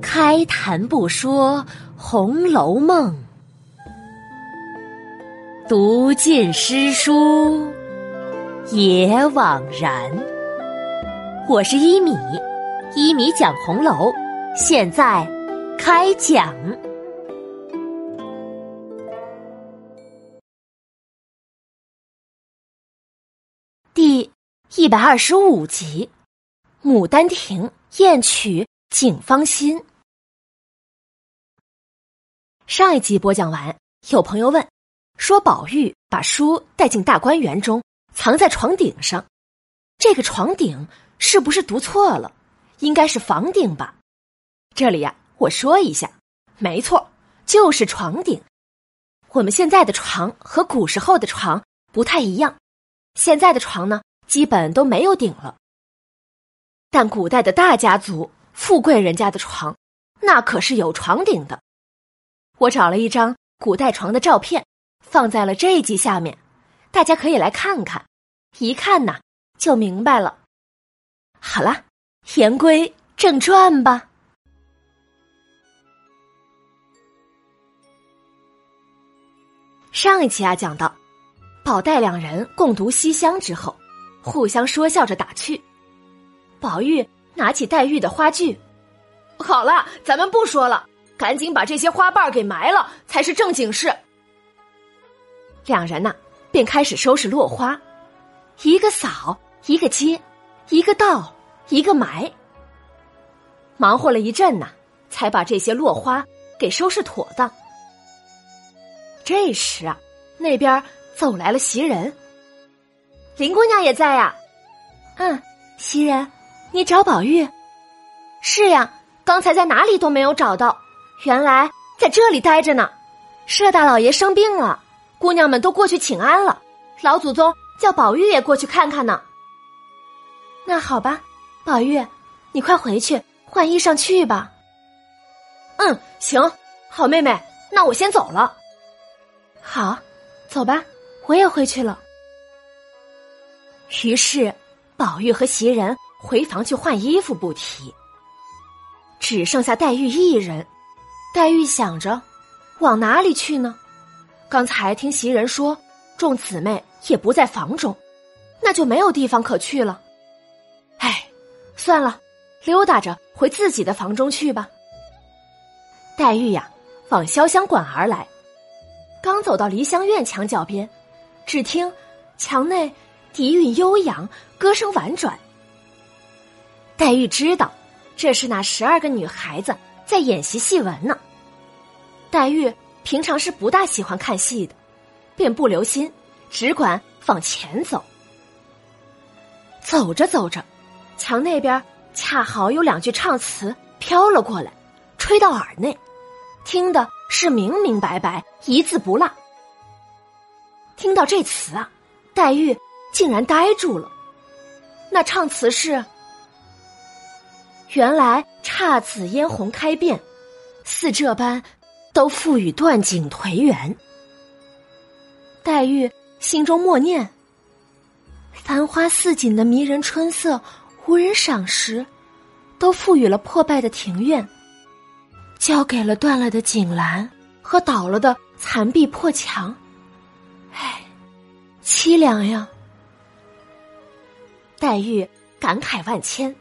开谈不说《红楼梦》，读尽诗书也枉然。我是一米，一米讲红楼，现在开讲。第一百二十五集，《牡丹亭》艳曲景芳心。上一集播讲完，有朋友问，说宝玉把书带进大观园中，藏在床顶上，这个床顶是不是读错了？应该是房顶吧？这里呀，我说一下，没错，就是床顶。我们现在的床和古时候的床不太一样。现在的床呢，基本都没有顶了。但古代的大家族、富贵人家的床，那可是有床顶的。我找了一张古代床的照片，放在了这一集下面，大家可以来看看。一看呐，就明白了。好了，言归正传吧。上一期啊，讲到。宝黛两人共读西厢之后，互相说笑着打趣。宝玉拿起黛玉的花具，好了，咱们不说了，赶紧把这些花瓣给埋了，才是正经事。两人呢，便开始收拾落花，一个扫，一个接，一个倒，一个埋。忙活了一阵呢，才把这些落花给收拾妥当。这时啊，那边。走来了袭人，林姑娘也在呀。嗯，袭人，你找宝玉？是呀，刚才在哪里都没有找到，原来在这里待着呢。佘大老爷生病了，姑娘们都过去请安了。老祖宗叫宝玉也过去看看呢。那好吧，宝玉，你快回去换衣裳去吧。嗯，行，好妹妹，那我先走了。好，走吧。我也回去了。于是，宝玉和袭人回房去换衣服，不提。只剩下黛玉一人。黛玉想着，往哪里去呢？刚才听袭人说，众姊妹也不在房中，那就没有地方可去了。唉，算了，溜达着回自己的房中去吧。黛玉呀，往潇湘馆而来，刚走到梨香院墙角边。只听墙内笛韵悠扬，歌声婉转。黛玉知道这是那十二个女孩子在演习戏文呢。黛玉平常是不大喜欢看戏的，便不留心，只管往前走。走着走着，墙那边恰好有两句唱词飘了过来，吹到耳内，听的是明明白白，一字不落。听到这词啊，黛玉竟然呆住了。那唱词是：“原来姹紫嫣红开遍，似这般，都赋予断井颓垣。”黛玉心中默念：“繁花似锦的迷人春色，无人赏识，都赋予了破败的庭院，交给了断了的锦栏和倒了的残壁破墙。”唉凄凉呀！黛玉感慨万千，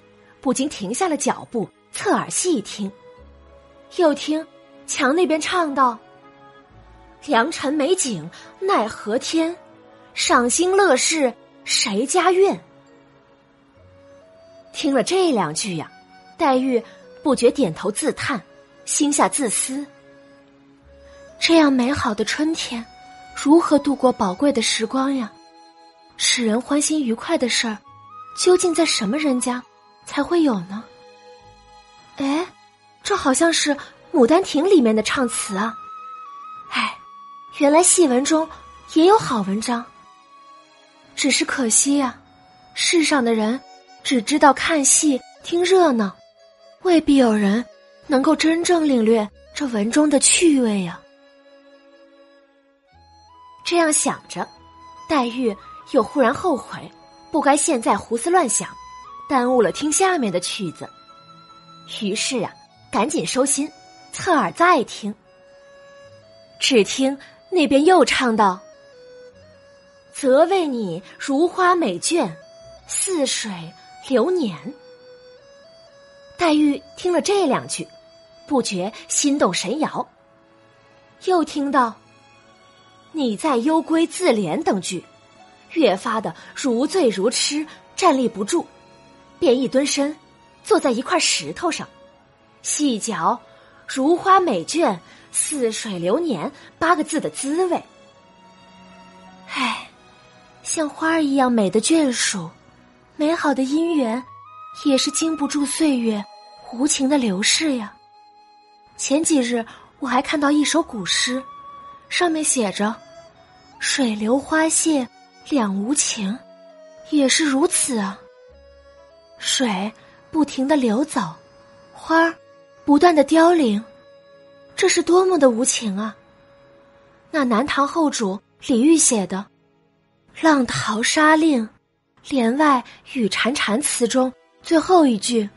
不禁停下了脚步，侧耳细听。又听墙那边唱道：“良辰美景奈何天，赏心乐事谁家院？”听了这两句呀，黛玉不觉点头自叹，心下自私：这样美好的春天。如何度过宝贵的时光呀？使人欢心愉快的事儿，究竟在什么人家才会有呢？哎，这好像是《牡丹亭》里面的唱词啊！哎，原来戏文中也有好文章。只是可惜呀，世上的人只知道看戏听热闹，未必有人能够真正领略这文中的趣味呀。这样想着，黛玉又忽然后悔，不该现在胡思乱想，耽误了听下面的曲子，于是啊，赶紧收心，侧耳再听。只听那边又唱道：“则为你如花美眷，似水流年。”黛玉听了这两句，不觉心动神摇。又听到“你在幽闺自怜”等句，越发的如醉如痴，站立不住，便一蹲身，坐在一块石头上，细嚼“如花美眷，似水流年”八个字的滋味。唉，像花儿一样美的眷属，美好的姻缘。也是经不住岁月无情的流逝呀。前几日我还看到一首古诗，上面写着“水流花谢两无情”，也是如此啊。水不停的流走，花儿不断的凋零，这是多么的无情啊！那南唐后主李煜写的《浪淘沙令·帘外雨潺潺》词中。最后一句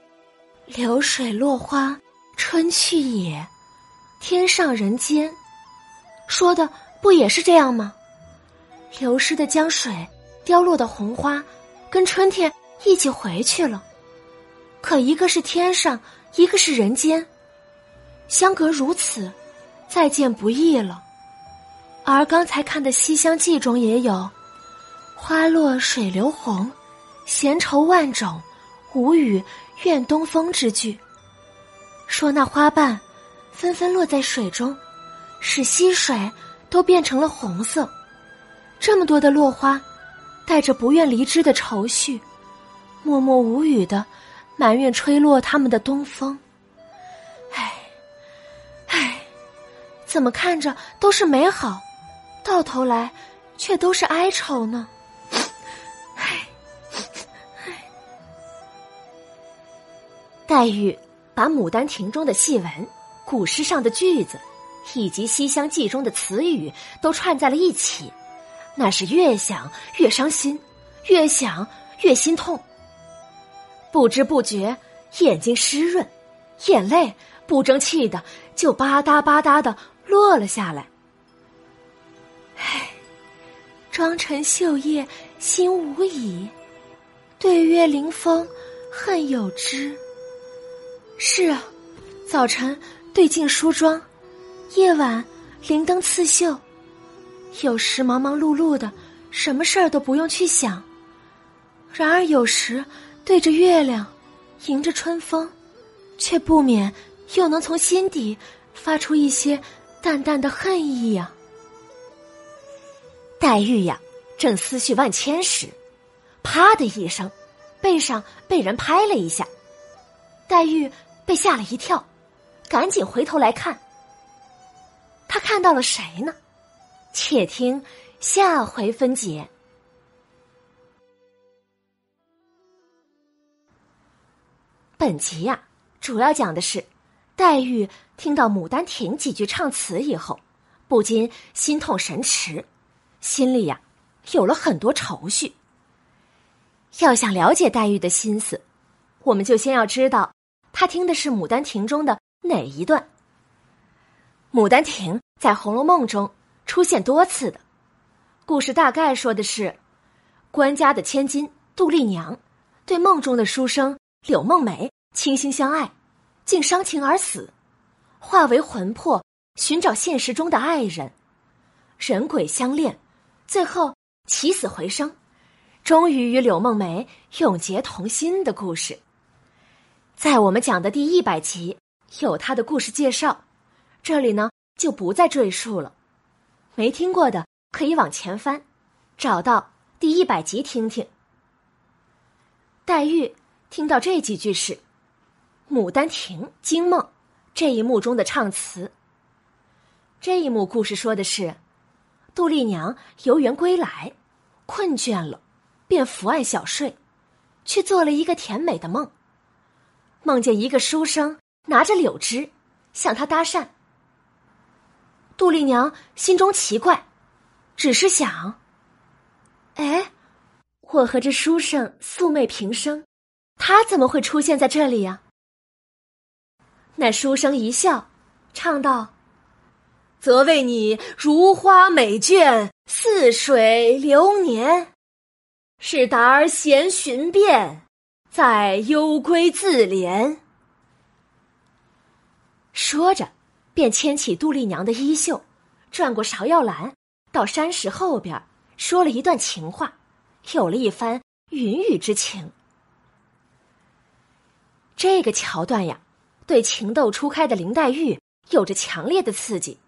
“流水落花春去也，天上人间”，说的不也是这样吗？流失的江水，凋落的红花，跟春天一起回去了。可一个是天上，一个是人间，相隔如此，再见不易了。而刚才看的《西厢记》中也有“花落水流红”。闲愁万种，无语怨东风之句。说那花瓣纷纷落在水中，使溪水都变成了红色。这么多的落花，带着不愿离枝的愁绪，默默无语的埋怨吹落他们的东风。唉，唉，怎么看着都是美好，到头来却都是哀愁呢？唉，唉黛玉把《牡丹亭》中的戏文、古诗上的句子，以及《西厢记》中的词语都串在了一起，那是越想越伤心，越想越心痛。不知不觉，眼睛湿润，眼泪不争气的就吧嗒吧嗒的落了下来。唉，妆成绣靥心无已，对月临风恨有之。是啊，早晨对镜梳妆，夜晚灵灯刺绣，有时忙忙碌碌的，什么事儿都不用去想；然而有时对着月亮，迎着春风，却不免又能从心底发出一些淡淡的恨意呀。黛玉呀，正思绪万千时，啪的一声，背上被人拍了一下，黛玉。被吓了一跳，赶紧回头来看。他看到了谁呢？且听下回分解。本集呀，主要讲的是黛玉听到《牡丹亭》几句唱词以后，不禁心痛神驰，心里呀有了很多愁绪。要想了解黛玉的心思，我们就先要知道。她听的是《牡丹亭》中的哪一段？《牡丹亭》在《红楼梦》中出现多次的，故事大概说的是，官家的千金杜丽娘对梦中的书生柳梦梅倾心相爱，竟伤情而死，化为魂魄寻找现实中的爱人，人鬼相恋，最后起死回生，终于与柳梦梅永结同心的故事。在我们讲的第一百集有他的故事介绍，这里呢就不再赘述了。没听过的可以往前翻，找到第一百集听听。黛玉听到这几句是《牡丹亭》惊梦这一幕中的唱词。这一幕故事说的是，杜丽娘游园归来，困倦了，便伏案小睡，却做了一个甜美的梦。梦见一个书生拿着柳枝向她搭讪，杜丽娘心中奇怪，只是想：哎，我和这书生素昧平生，他怎么会出现在这里呀？那书生一笑，唱道：“则为你如花美眷，似水流年。是达儿闲寻遍，在幽闺自怜。”说着，便牵起杜丽娘的衣袖，转过芍药栏，到山石后边说了一段情话，有了一番云雨之情。这个桥段呀，对情窦初开的林黛玉有着强烈的刺激。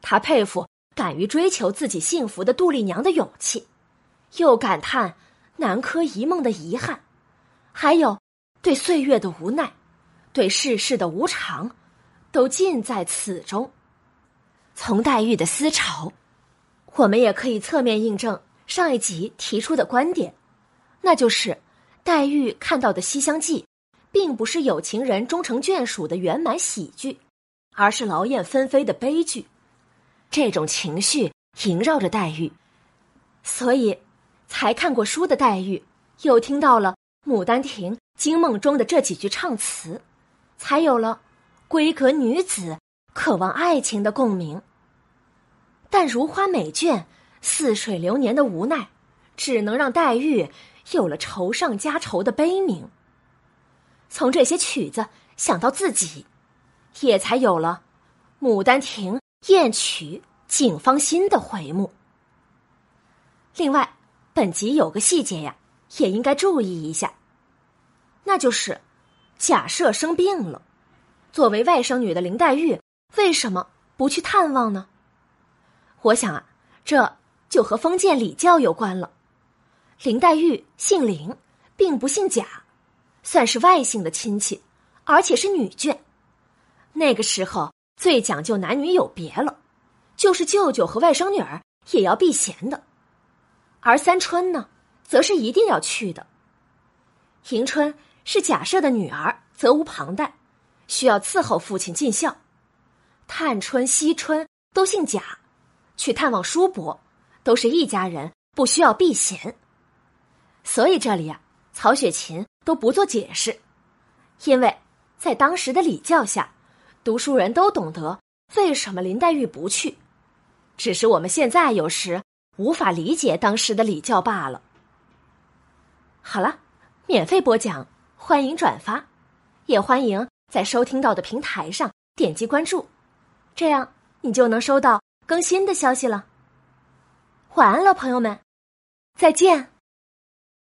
他佩服敢于追求自己幸福的杜丽娘的勇气，又感叹南柯一梦的遗憾，还有对岁月的无奈，对世事的无常，都尽在此中。从黛玉的思潮，我们也可以侧面印证上一集提出的观点，那就是黛玉看到的《西厢记》。并不是有情人终成眷属的圆满喜剧，而是劳燕分飞的悲剧。这种情绪萦绕着黛玉，所以才看过书的黛玉又听到了《牡丹亭》惊梦中的这几句唱词，才有了闺阁女子渴望爱情的共鸣。但如花美眷、似水流年的无奈，只能让黛玉有了愁上加愁的悲鸣。从这些曲子想到自己，也才有了《牡丹亭》艳曲《警芳心》的回目。另外，本集有个细节呀，也应该注意一下，那就是假设生病了，作为外甥女的林黛玉为什么不去探望呢？我想啊，这就和封建礼教有关了。林黛玉姓林，并不姓贾。算是外姓的亲戚，而且是女眷。那个时候最讲究男女有别了，就是舅舅和外甥女儿也要避嫌的。而三春呢，则是一定要去的。迎春是贾赦的女儿，责无旁贷，需要伺候父亲尽孝。探春、惜春都姓贾，去探望叔伯，都是一家人，不需要避嫌。所以这里呀，曹雪芹。都不做解释，因为在当时的礼教下，读书人都懂得为什么林黛玉不去，只是我们现在有时无法理解当时的礼教罢了。好了，免费播讲，欢迎转发，也欢迎在收听到的平台上点击关注，这样你就能收到更新的消息了。晚安了，朋友们，再见。